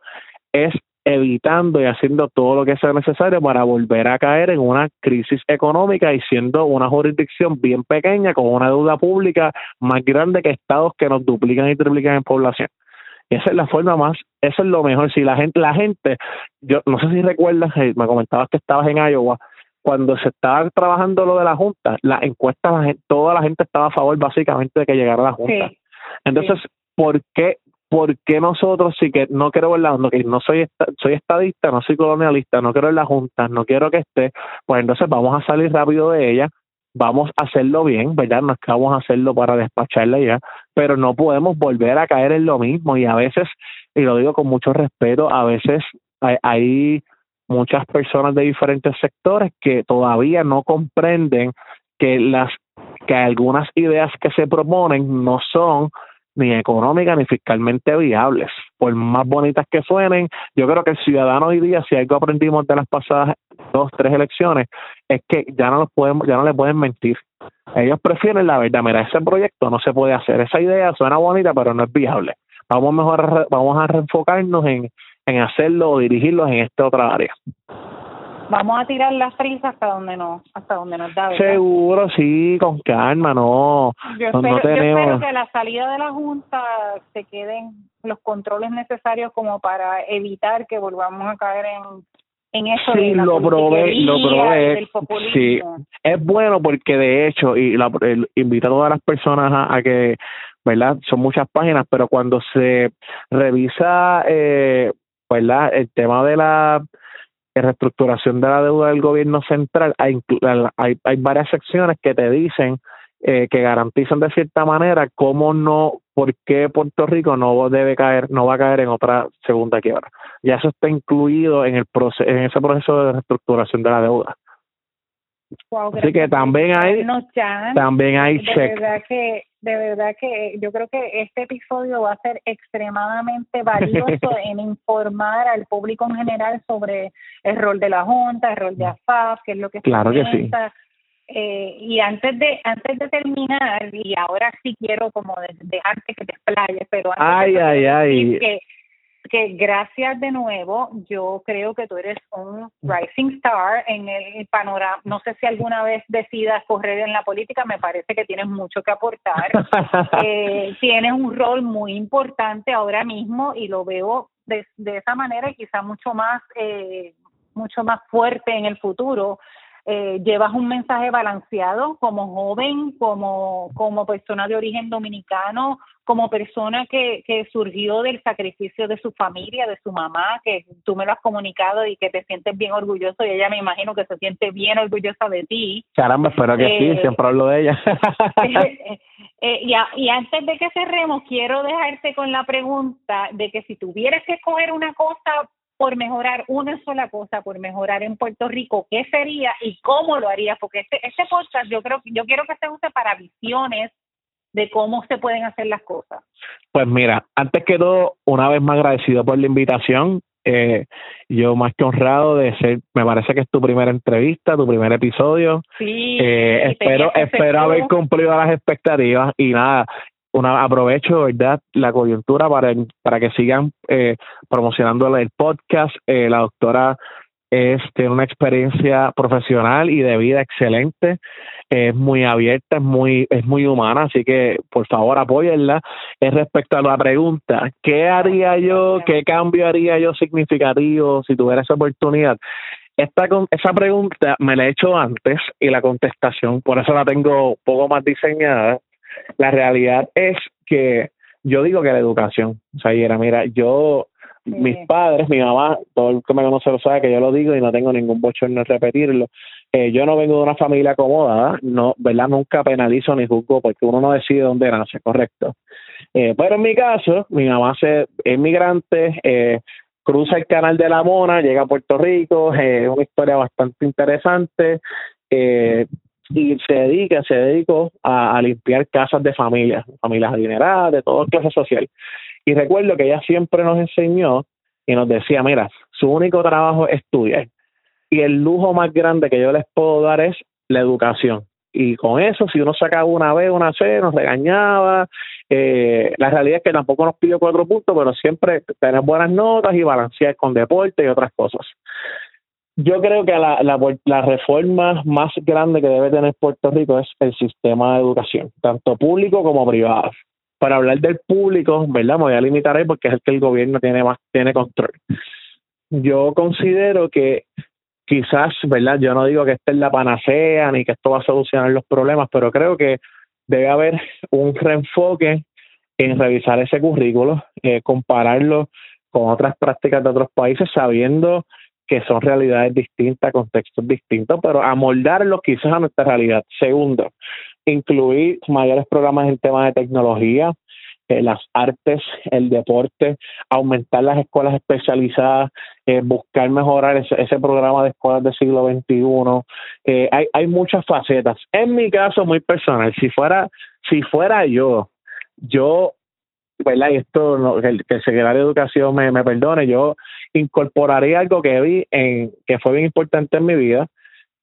es evitando y haciendo todo lo que sea necesario para volver a caer en una crisis económica y siendo una jurisdicción bien pequeña con una deuda pública más grande que estados que nos duplican y triplican en población. Y esa es la forma más, eso es lo mejor. Si la gente, la gente, yo no sé si recuerdas, eh, me comentabas que estabas en Iowa, cuando se estaba trabajando lo de la Junta, la encuesta, toda la gente estaba a favor básicamente de que llegara la Junta. Entonces, ¿por qué ¿por qué nosotros sí que no quiero ver la no, no soy soy estadista, no soy colonialista, no quiero ver la Junta, no quiero que esté, pues entonces vamos a salir rápido de ella, vamos a hacerlo bien, ¿verdad? No es que vamos a hacerlo para despacharla ya, pero no podemos volver a caer en lo mismo y a veces, y lo digo con mucho respeto, a veces hay, hay muchas personas de diferentes sectores que todavía no comprenden que las que algunas ideas que se proponen no son ni económicas ni fiscalmente viables. Por más bonitas que suenen, yo creo que el ciudadano hoy día, si algo aprendimos de las pasadas dos, tres elecciones, es que ya no los podemos, ya no le pueden mentir. Ellos prefieren la verdad, mira, ese proyecto no se puede hacer, esa idea suena bonita, pero no es viable. Vamos mejor, vamos a reenfocarnos en, en hacerlo o dirigirlos en esta otra área vamos a tirar las frisas hasta donde no, hasta donde nos da. Seguro, sí, con calma, no. Yo, espero, tenemos... que la salida de la Junta se queden los controles necesarios como para evitar que volvamos a caer en en eso sí, lo probé, lo probé. Sí, es bueno porque de hecho, y la, invita a todas las personas a, que, ¿verdad? Son muchas páginas, pero cuando se revisa, eh, ¿verdad? El tema de la reestructuración de la deuda del gobierno central, hay, hay, hay varias secciones que te dicen eh, que garantizan de cierta manera cómo no, por qué Puerto Rico no debe caer, no va a caer en otra segunda quiebra. Ya eso está incluido en el proceso, en ese proceso de reestructuración de la deuda. Así que también hay, también hay verdad que de verdad que yo creo que este episodio va a ser extremadamente valioso [laughs] en informar al público en general sobre el rol de la Junta, el rol de AFAF, qué es lo que claro que sí. Eh, y antes de antes de terminar, y ahora sí quiero como dejarte que te explayes, pero antes ay, ay, ay. Que, que gracias de nuevo, yo creo que tú eres un rising star en el panorama. No sé si alguna vez decidas correr en la política, me parece que tienes mucho que aportar. [laughs] eh, tienes un rol muy importante ahora mismo y lo veo de, de esa manera y quizá mucho más, eh, mucho más fuerte en el futuro eh, llevas un mensaje balanceado como joven, como, como persona de origen dominicano, como persona que, que surgió del sacrificio de su familia, de su mamá, que tú me lo has comunicado y que te sientes bien orgulloso y ella me imagino que se siente bien orgullosa de ti. Caramba, espero que sí, eh, siempre hablo de ella. [laughs] eh, y, y antes de que cerremos, quiero dejarte con la pregunta de que si tuvieras que escoger una cosa por mejorar una sola cosa, por mejorar en Puerto Rico, ¿qué sería y cómo lo haría? Porque este, este podcast yo creo yo quiero que se use para visiones de cómo se pueden hacer las cosas. Pues mira, antes que todo, una vez más agradecido por la invitación. Eh, yo más que honrado de ser, me parece que es tu primera entrevista, tu primer episodio. Sí. Eh, espero, espero haber cumplido las expectativas y nada, una, aprovecho, ¿verdad?, la coyuntura para, para que sigan eh, promocionando el podcast. Eh, la doctora es, tiene una experiencia profesional y de vida excelente, es muy abierta, es muy, es muy humana, así que por favor apóyenla. Es respecto a la pregunta, ¿qué haría yo, qué cambio haría yo significativo si tuviera esa oportunidad? Esta, esa pregunta me la he hecho antes y la contestación, por eso la tengo un poco más diseñada, la realidad es que yo digo que la educación, o sea, era, mira, yo, mis padres, mi mamá, todo el que me conoce lo sabe que yo lo digo y no tengo ningún bochorno en repetirlo. Eh, yo no vengo de una familia acomodada, no, ¿verdad? Nunca penalizo ni juzgo porque uno no decide dónde nace, correcto. Eh, pero en mi caso, mi mamá es migrante, eh, cruza el canal de la Mona, llega a Puerto Rico, es una historia bastante interesante. Eh, y se dedica, se dedicó a, limpiar casas de familias, familias adineradas, de toda clase social. Y recuerdo que ella siempre nos enseñó y nos decía, mira, su único trabajo es estudiar. Y el lujo más grande que yo les puedo dar es la educación. Y con eso, si uno sacaba una B, una C, nos regañaba. Eh, la realidad es que tampoco nos pidió cuatro puntos, pero siempre tener buenas notas y balancear con deporte y otras cosas. Yo creo que la, la, reforma más grande que debe tener Puerto Rico es el sistema de educación, tanto público como privado. Para hablar del público, ¿verdad? Me voy a limitar ahí porque es el que el gobierno tiene más tiene control. Yo considero que quizás, ¿verdad? Yo no digo que esta es la panacea ni que esto va a solucionar los problemas, pero creo que debe haber un reenfoque en revisar ese currículo, eh, compararlo con otras prácticas de otros países, sabiendo que son realidades distintas, contextos distintos, pero amoldarlos quizás a nuestra realidad. Segundo, incluir mayores programas en temas de tecnología, eh, las artes, el deporte, aumentar las escuelas especializadas, eh, buscar mejorar ese, programa de escuelas del siglo XXI. Eh, hay, hay muchas facetas. En mi caso, muy personal, si fuera, si fuera yo, yo ¿verdad? Y esto, que, el, secretario de Educación me, me perdone, yo incorporaría algo que vi en que fue bien importante en mi vida,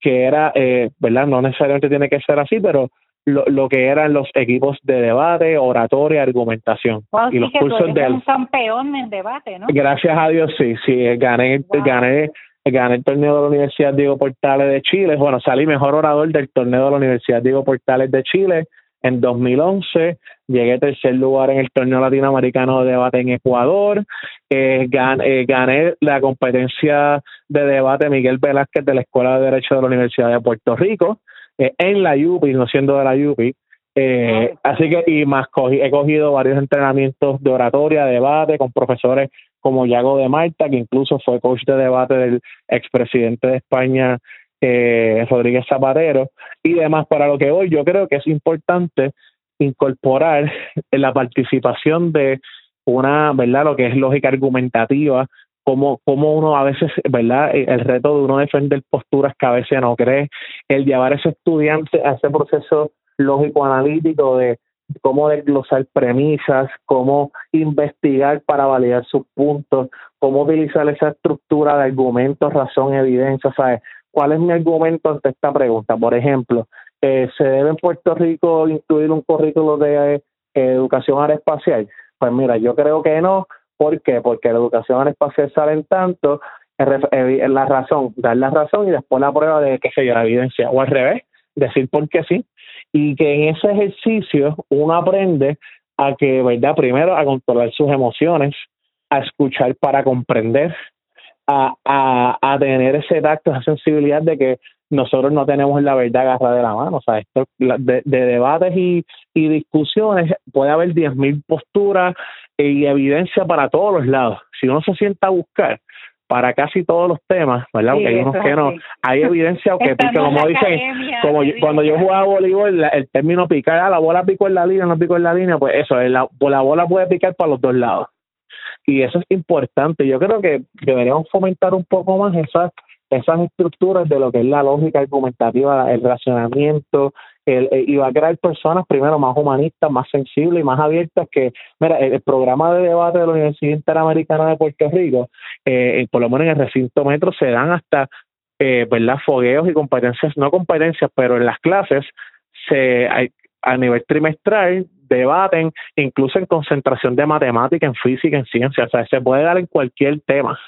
que era, eh, ¿verdad? No necesariamente tiene que ser así, pero lo, lo que eran los equipos de debate, oratoria, argumentación. y los cursos de un campeón en debate, ¿no? Gracias a Dios, sí, sí, gané, gané, gané el torneo de la Universidad Diego Portales de Chile. Bueno, salí mejor orador del torneo de la Universidad Diego Portales de Chile en 2011 llegué tercer lugar en el torneo latinoamericano de debate en Ecuador, eh, eh, gané, la competencia de debate Miguel Velázquez de la Escuela de Derecho de la Universidad de Puerto Rico, eh, en la UPI, no siendo de la UPI. así que, y más, he cogido varios entrenamientos de oratoria, debate con profesores como Yago de Marta, que incluso fue coach de debate del expresidente de España, eh, Rodríguez Zapatero y demás. Para lo que hoy yo creo que es importante incorporar la participación de una, ¿verdad? Lo que es lógica argumentativa, como, como uno a veces, ¿verdad? El reto de uno defender posturas que a veces no cree, el llevar a ese estudiante a ese proceso lógico analítico de cómo desglosar premisas, cómo investigar para validar sus puntos, cómo utilizar esa estructura de argumentos, razón, evidencia, ¿sabes? ¿Cuál es mi argumento ante esta pregunta? Por ejemplo, eh, ¿se debe en Puerto Rico incluir un currículo de eh, educación aeroespacial? Pues mira, yo creo que no. ¿Por qué? Porque la educación aeroespacial sale en tanto, eh, la razón, dar la razón y después la prueba de, qué sé yo, la evidencia. O al revés, decir por qué sí. Y que en ese ejercicio uno aprende a que, ¿verdad? Primero a controlar sus emociones, a escuchar para comprender, a, a, a tener ese tacto, esa sensibilidad de que nosotros no tenemos la verdad agarrada de la mano. O sea, esto de, debates y, y, discusiones puede haber 10.000 posturas y evidencia para todos los lados. Si uno se sienta a buscar para casi todos los temas, ¿verdad? Porque hay unos que no, hay evidencia [laughs] que como dicen, como cuando yo jugaba voleibol, el término picar, ah, la bola picó en la línea, no picó en la línea, pues eso, la, la bola puede picar para los dos lados. Y eso es importante. Yo creo que deberíamos fomentar un poco más esas esas estructuras de lo que es la lógica argumentativa, el racionamiento, el, eh, y va a crear personas primero más humanistas, más sensibles y más abiertas que, mira, el, programa de debate de la Universidad Interamericana de Puerto Rico, eh, eh, por lo menos en el recinto metro se dan hasta, eh, ¿verdad?, fogueos y competencias, no competencias, pero en las clases se hay, a nivel trimestral debaten, incluso en concentración de matemática, en física, en ciencia, o sea, se puede dar en cualquier tema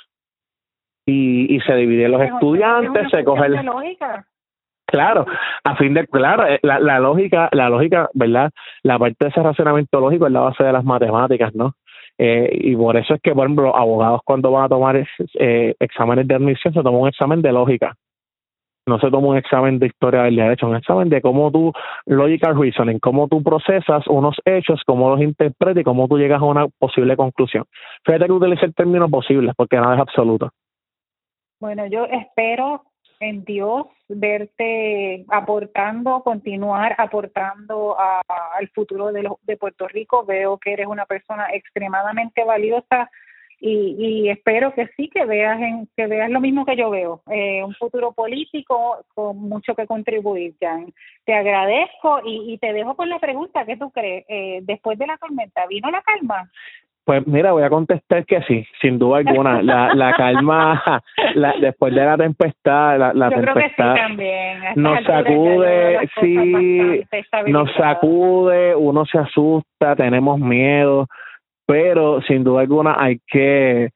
y, y se divide los estudiantes, se coge el... Claro, a fin de claro, eh, la, la lógica, la lógica, ¿verdad? La parte de ese razonamiento lógico es la base de las matemáticas, ¿no? Eh, y por eso es que, por ejemplo, los abogados cuando van a tomar eh, exámenes de admisión se toman un examen de lógica. No se toma un examen de historia del derecho, un examen de cómo tú, logical reasoning, cómo tú procesas unos hechos, cómo los interpretas y cómo tú llegas a una posible conclusión. Fíjate que utilice el término posible, porque nada es absoluto. Bueno, yo espero en Dios verte aportando, continuar aportando al futuro de, de Puerto Rico. Veo que eres una persona extremadamente valiosa y, y espero que sí que veas en, que veas lo mismo que yo veo, eh, un futuro político con mucho que contribuir, Jan. Te agradezco y, y te dejo con la pregunta, ¿qué tú crees? Eh, después de la tormenta, ¿vino la calma? Pues mira, voy a contestar que sí, sin duda alguna. La, la calma, la, después de la tempestad, la, la tempestad nos sacude, sí, nos sacude, uno se asusta, tenemos miedo, pero sin duda alguna hay que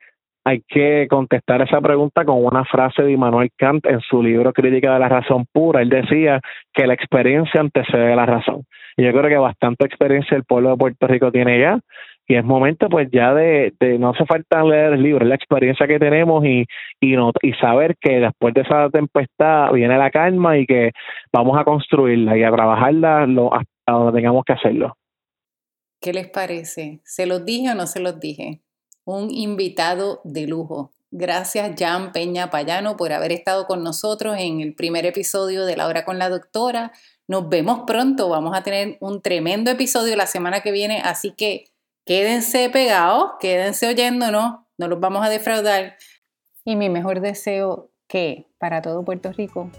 hay que contestar esa pregunta con una frase de Immanuel Kant en su libro Crítica de la Razón Pura. Él decía que la experiencia antecede a la razón. Y yo creo que bastante experiencia el pueblo de Puerto Rico tiene ya y es momento pues ya de, no hace falta leer el libro, es la experiencia que tenemos y, y, no, y saber que después de esa tempestad viene la calma y que vamos a construirla y a trabajarla lo, hasta donde tengamos que hacerlo. ¿Qué les parece? ¿Se los dije o no se los dije? Un invitado de lujo. Gracias, Jan Peña Payano, por haber estado con nosotros en el primer episodio de La Hora con la Doctora. Nos vemos pronto. Vamos a tener un tremendo episodio la semana que viene, así que Quédense pegados, quédense oyéndonos, no los vamos a defraudar. Y mi mejor deseo que para todo Puerto Rico,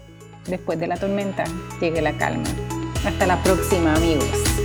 después de la tormenta, llegue la calma. Hasta la próxima, amigos.